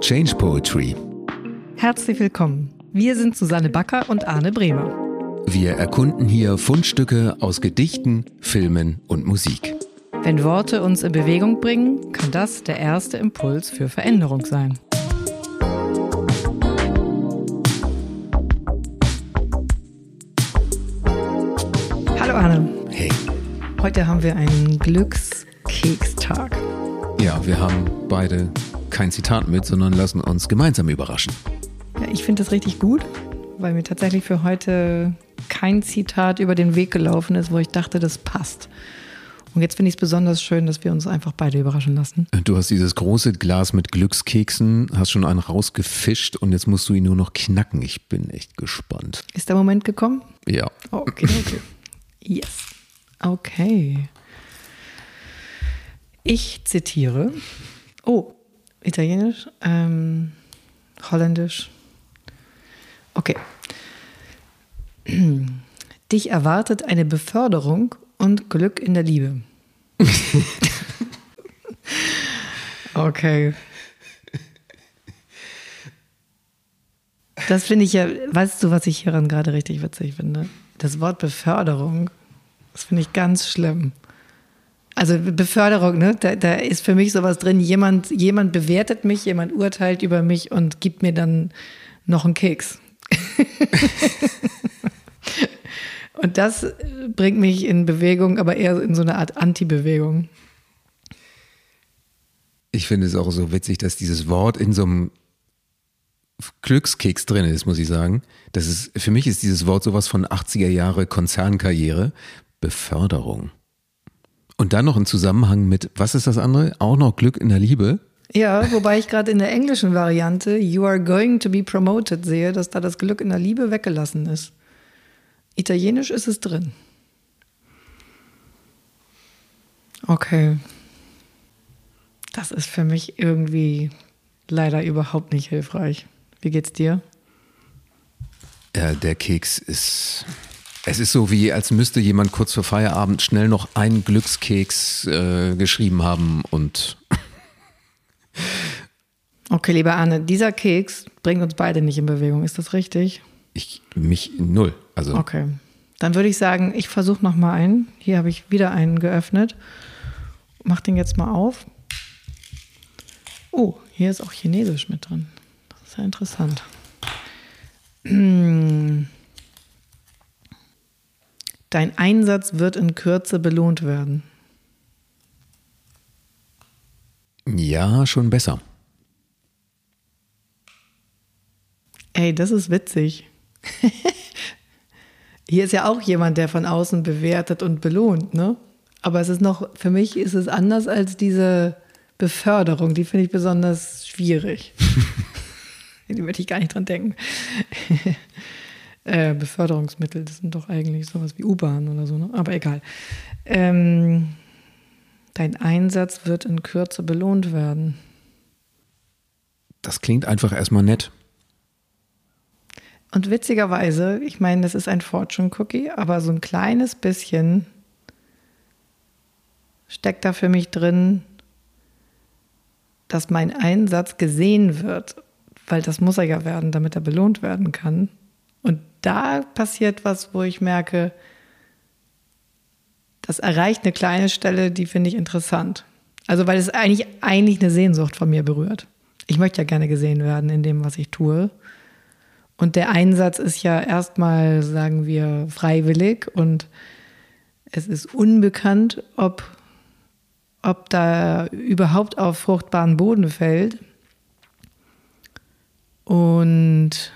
Change Poetry. Herzlich willkommen. Wir sind Susanne Backer und Arne Bremer. Wir erkunden hier Fundstücke aus Gedichten, Filmen und Musik. Wenn Worte uns in Bewegung bringen, kann das der erste Impuls für Veränderung sein. Hallo Arne. Hey. Heute haben wir einen Glückskekstag. Ja, wir haben beide kein Zitat mit, sondern lassen uns gemeinsam überraschen. Ja, ich finde das richtig gut, weil mir tatsächlich für heute kein Zitat über den Weg gelaufen ist, wo ich dachte, das passt. Und jetzt finde ich es besonders schön, dass wir uns einfach beide überraschen lassen. Du hast dieses große Glas mit Glückskeksen, hast schon einen rausgefischt und jetzt musst du ihn nur noch knacken. Ich bin echt gespannt. Ist der Moment gekommen? Ja. Okay, okay. Yes. Okay. Ich zitiere. Oh, Italienisch, ähm, Holländisch. Okay. Dich erwartet eine Beförderung und Glück in der Liebe. okay. Das finde ich ja, weißt du, was ich hieran gerade richtig witzig finde? Das Wort Beförderung, das finde ich ganz schlimm. Also Beförderung, ne? Da, da, ist für mich sowas drin, jemand, jemand bewertet mich, jemand urteilt über mich und gibt mir dann noch einen Keks. und das bringt mich in Bewegung, aber eher in so eine Art Anti-Bewegung. Ich finde es auch so witzig, dass dieses Wort in so einem Glückskeks drin ist, muss ich sagen. Das ist, für mich ist dieses Wort sowas von 80er Jahre Konzernkarriere. Beförderung. Und dann noch im Zusammenhang mit, was ist das andere? Auch noch Glück in der Liebe? Ja, wobei ich gerade in der englischen Variante You are going to be promoted sehe, dass da das Glück in der Liebe weggelassen ist. Italienisch ist es drin. Okay. Das ist für mich irgendwie leider überhaupt nicht hilfreich. Wie geht's dir? Ja, der Keks ist. Es ist so wie, als müsste jemand kurz vor Feierabend schnell noch einen Glückskeks äh, geschrieben haben und. okay, lieber Arne, dieser Keks bringt uns beide nicht in Bewegung. Ist das richtig? Ich mich null. Also. Okay. Dann würde ich sagen, ich versuche noch mal einen. Hier habe ich wieder einen geöffnet. Mach den jetzt mal auf. Oh, hier ist auch Chinesisch mit drin. Das ist ja interessant. Dein Einsatz wird in Kürze belohnt werden. Ja, schon besser. Ey, das ist witzig. Hier ist ja auch jemand, der von außen bewertet und belohnt, ne? Aber es ist noch, für mich ist es anders als diese Beförderung. Die finde ich besonders schwierig. die möchte ich gar nicht dran denken. Äh, Beförderungsmittel, das sind doch eigentlich sowas wie U-Bahn oder so, ne? Aber egal. Ähm, dein Einsatz wird in Kürze belohnt werden. Das klingt einfach erstmal nett. Und witzigerweise, ich meine, das ist ein Fortune Cookie, aber so ein kleines bisschen steckt da für mich drin, dass mein Einsatz gesehen wird, weil das muss er ja werden, damit er belohnt werden kann. Da passiert was, wo ich merke, das erreicht eine kleine Stelle, die finde ich interessant. Also weil es eigentlich, eigentlich eine Sehnsucht von mir berührt. Ich möchte ja gerne gesehen werden in dem, was ich tue. Und der Einsatz ist ja erstmal, sagen wir, freiwillig und es ist unbekannt, ob, ob da überhaupt auf fruchtbaren Boden fällt. Und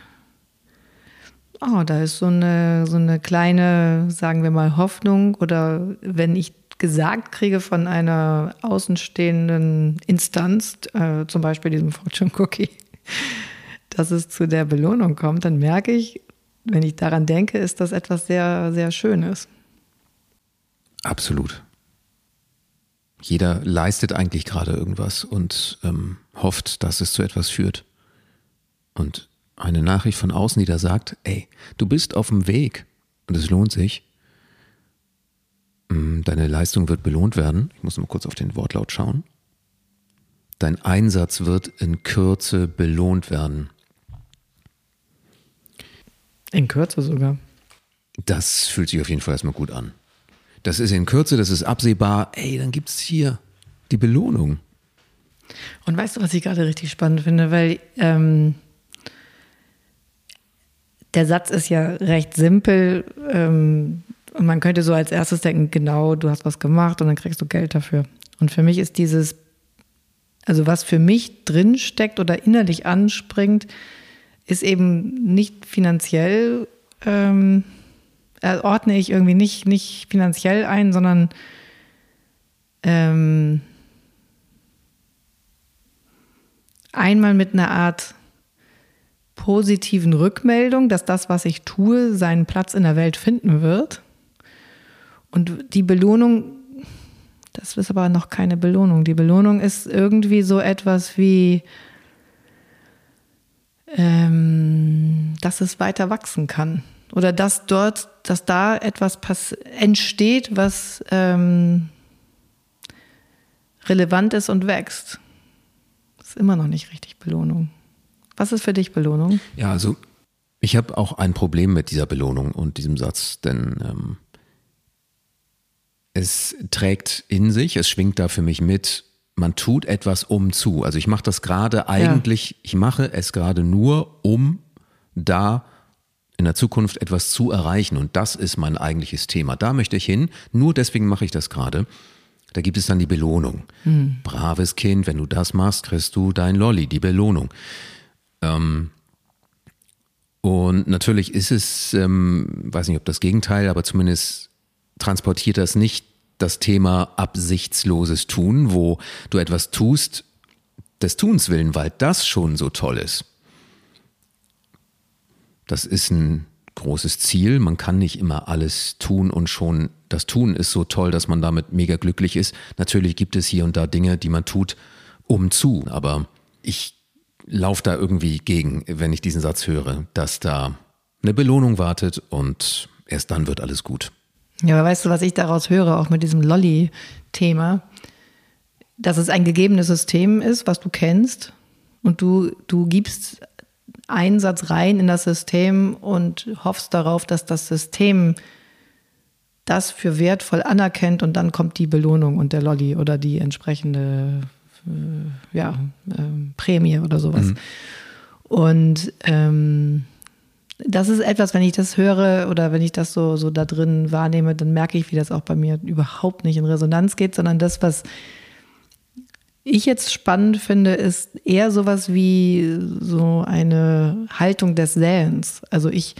oh, da ist so eine, so eine kleine, sagen wir mal, Hoffnung oder wenn ich gesagt kriege von einer außenstehenden Instanz, äh, zum Beispiel diesem Fortune Cookie, dass es zu der Belohnung kommt, dann merke ich, wenn ich daran denke, ist das etwas sehr, sehr Schönes. Absolut. Jeder leistet eigentlich gerade irgendwas und ähm, hofft, dass es zu etwas führt. Und eine Nachricht von außen, die da sagt, ey, du bist auf dem Weg und es lohnt sich. Mm, deine Leistung wird belohnt werden. Ich muss mal kurz auf den Wortlaut schauen. dein Einsatz wird in Kürze belohnt werden. In Kürze sogar. Das fühlt sich auf jeden Fall erstmal gut an. Das ist in Kürze, das ist absehbar. Ey, dann gibt es hier die Belohnung. Und weißt du, was ich gerade richtig spannend finde? Weil ähm, der Satz ist ja recht simpel. Ähm, und man könnte so als erstes denken, genau, du hast was gemacht und dann kriegst du Geld dafür. Und für mich ist dieses, also was für mich drin steckt oder innerlich anspringt, ist eben nicht finanziell, ähm, ordne ich irgendwie nicht, nicht finanziell ein, sondern ähm, einmal mit einer Art positiven Rückmeldung, dass das, was ich tue, seinen Platz in der Welt finden wird. Und die Belohnung, das ist aber noch keine Belohnung. Die Belohnung ist irgendwie so etwas wie, ähm, dass es weiter wachsen kann. Oder dass dort, dass da etwas entsteht, was ähm, relevant ist und wächst. Das ist immer noch nicht richtig Belohnung. Was ist für dich Belohnung? Ja, also ich habe auch ein Problem mit dieser Belohnung und diesem Satz, denn ähm, es trägt in sich, es schwingt da für mich mit, man tut etwas um zu. Also ich mache das gerade eigentlich, ja. ich mache es gerade nur, um da in der Zukunft etwas zu erreichen. Und das ist mein eigentliches Thema. Da möchte ich hin. Nur deswegen mache ich das gerade. Da gibt es dann die Belohnung. Hm. Braves Kind, wenn du das machst, kriegst du dein Lolli, die Belohnung. Ähm, und natürlich ist es, ähm, weiß nicht, ob das Gegenteil, aber zumindest transportiert das nicht das Thema absichtsloses Tun, wo du etwas tust des Tuns willen, weil das schon so toll ist. Das ist ein großes Ziel. Man kann nicht immer alles tun und schon das Tun ist so toll, dass man damit mega glücklich ist. Natürlich gibt es hier und da Dinge, die man tut, um zu. Aber ich laufe da irgendwie gegen, wenn ich diesen Satz höre, dass da eine Belohnung wartet und erst dann wird alles gut. Ja, aber weißt du, was ich daraus höre, auch mit diesem Lolly-Thema? Dass es ein gegebenes System ist, was du kennst und du, du gibst Einsatz rein in das System und hoffst darauf, dass das System das für wertvoll anerkennt und dann kommt die Belohnung und der Lolly oder die entsprechende ja, äh, Prämie oder sowas. Mhm. Und ähm, das ist etwas, wenn ich das höre oder wenn ich das so, so da drin wahrnehme, dann merke ich, wie das auch bei mir überhaupt nicht in Resonanz geht, sondern das, was ich jetzt spannend finde, ist eher sowas wie so eine Haltung des Säens. Also ich,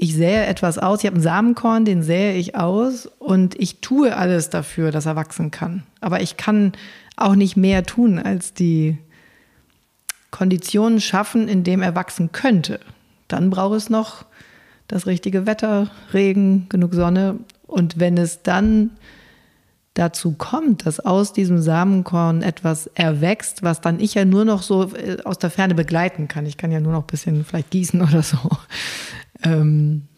ich sähe etwas aus, ich habe einen Samenkorn, den sähe ich aus und ich tue alles dafür, dass er wachsen kann. Aber ich kann auch nicht mehr tun, als die Konditionen schaffen, in dem er wachsen könnte. Dann braucht es noch das richtige Wetter, Regen, genug Sonne. Und wenn es dann dazu kommt, dass aus diesem Samenkorn etwas erwächst, was dann ich ja nur noch so äh, aus der Ferne begleiten kann. Ich kann ja nur noch ein bisschen vielleicht gießen oder so. Ähm,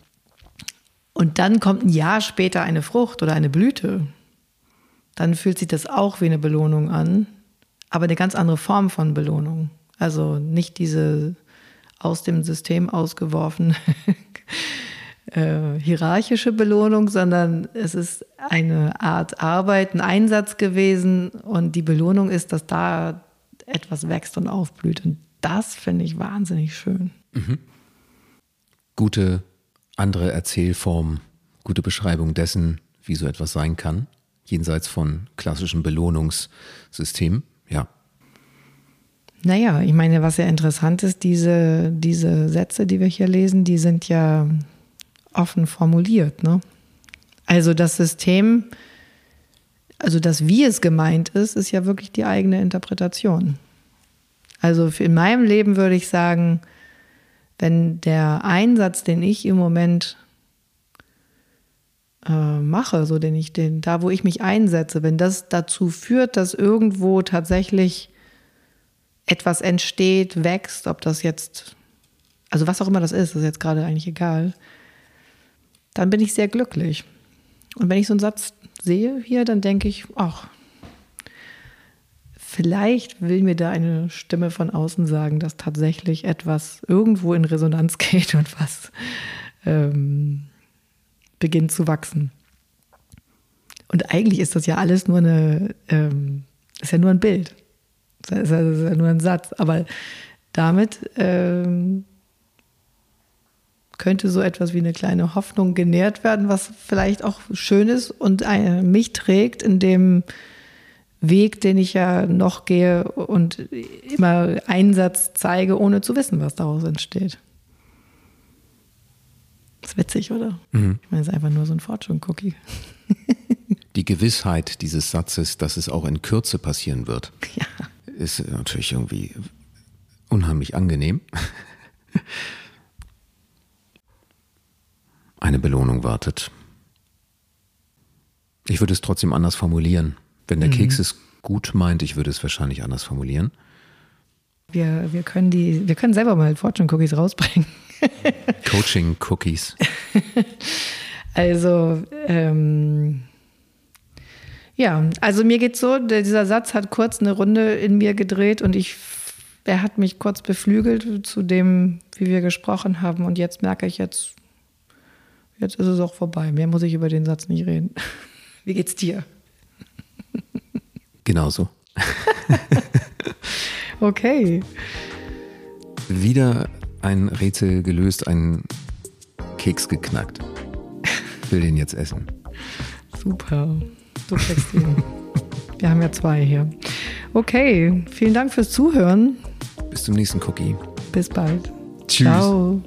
und dann kommt ein Jahr später eine Frucht oder eine Blüte. Dann fühlt sich das auch wie eine Belohnung an, aber eine ganz andere Form von Belohnung. Also nicht diese aus dem System ausgeworfen äh, hierarchische Belohnung, sondern es ist eine Art Arbeit, ein Einsatz gewesen und die Belohnung ist, dass da etwas wächst und aufblüht. Und das finde ich wahnsinnig schön. Mhm. Gute andere Erzählform, gute Beschreibung dessen, wie so etwas sein kann, jenseits von klassischen Belohnungssystemen. Ja, naja, ich meine, was ja interessant ist, diese, diese Sätze, die wir hier lesen, die sind ja offen formuliert. Ne? Also das System, also das, wie es gemeint ist, ist ja wirklich die eigene Interpretation. Also in meinem Leben würde ich sagen, wenn der Einsatz, den ich im Moment äh, mache, so den ich den, da wo ich mich einsetze, wenn das dazu führt, dass irgendwo tatsächlich etwas entsteht, wächst, ob das jetzt, also was auch immer das ist, ist jetzt gerade eigentlich egal, dann bin ich sehr glücklich. Und wenn ich so einen Satz sehe hier, dann denke ich, ach, vielleicht will mir da eine Stimme von außen sagen, dass tatsächlich etwas irgendwo in Resonanz geht und was ähm, beginnt zu wachsen. Und eigentlich ist das ja alles nur eine, ähm, ist ja nur ein Bild. Ist ja, ist ja nur ein Satz. Aber damit ähm, könnte so etwas wie eine kleine Hoffnung genährt werden, was vielleicht auch schön ist und mich trägt in dem Weg, den ich ja noch gehe und immer Einsatz zeige, ohne zu wissen, was daraus entsteht. Das ist witzig, oder? Mhm. Ich meine, es ist einfach nur so ein Fortune-Cookie. Die Gewissheit dieses Satzes, dass es auch in Kürze passieren wird, ja. ist natürlich irgendwie unheimlich angenehm. Eine Belohnung wartet. Ich würde es trotzdem anders formulieren. Wenn der mhm. Keks es gut meint, ich würde es wahrscheinlich anders formulieren. Wir, wir, können die, wir können selber mal Fortune Cookies rausbringen. Coaching Cookies. Also, ähm, ja, also mir geht so, dieser Satz hat kurz eine Runde in mir gedreht und ich, er hat mich kurz beflügelt zu dem, wie wir gesprochen haben. Und jetzt merke ich jetzt, jetzt ist es auch vorbei. Mehr muss ich über den Satz nicht reden. Wie geht's dir? Genauso. okay. Wieder ein Rätsel gelöst, ein Keks geknackt. Will den jetzt essen. Super. Du kriegst ihn. Wir haben ja zwei hier. Okay, vielen Dank fürs Zuhören. Bis zum nächsten Cookie. Bis bald. Tschüss. Ciao.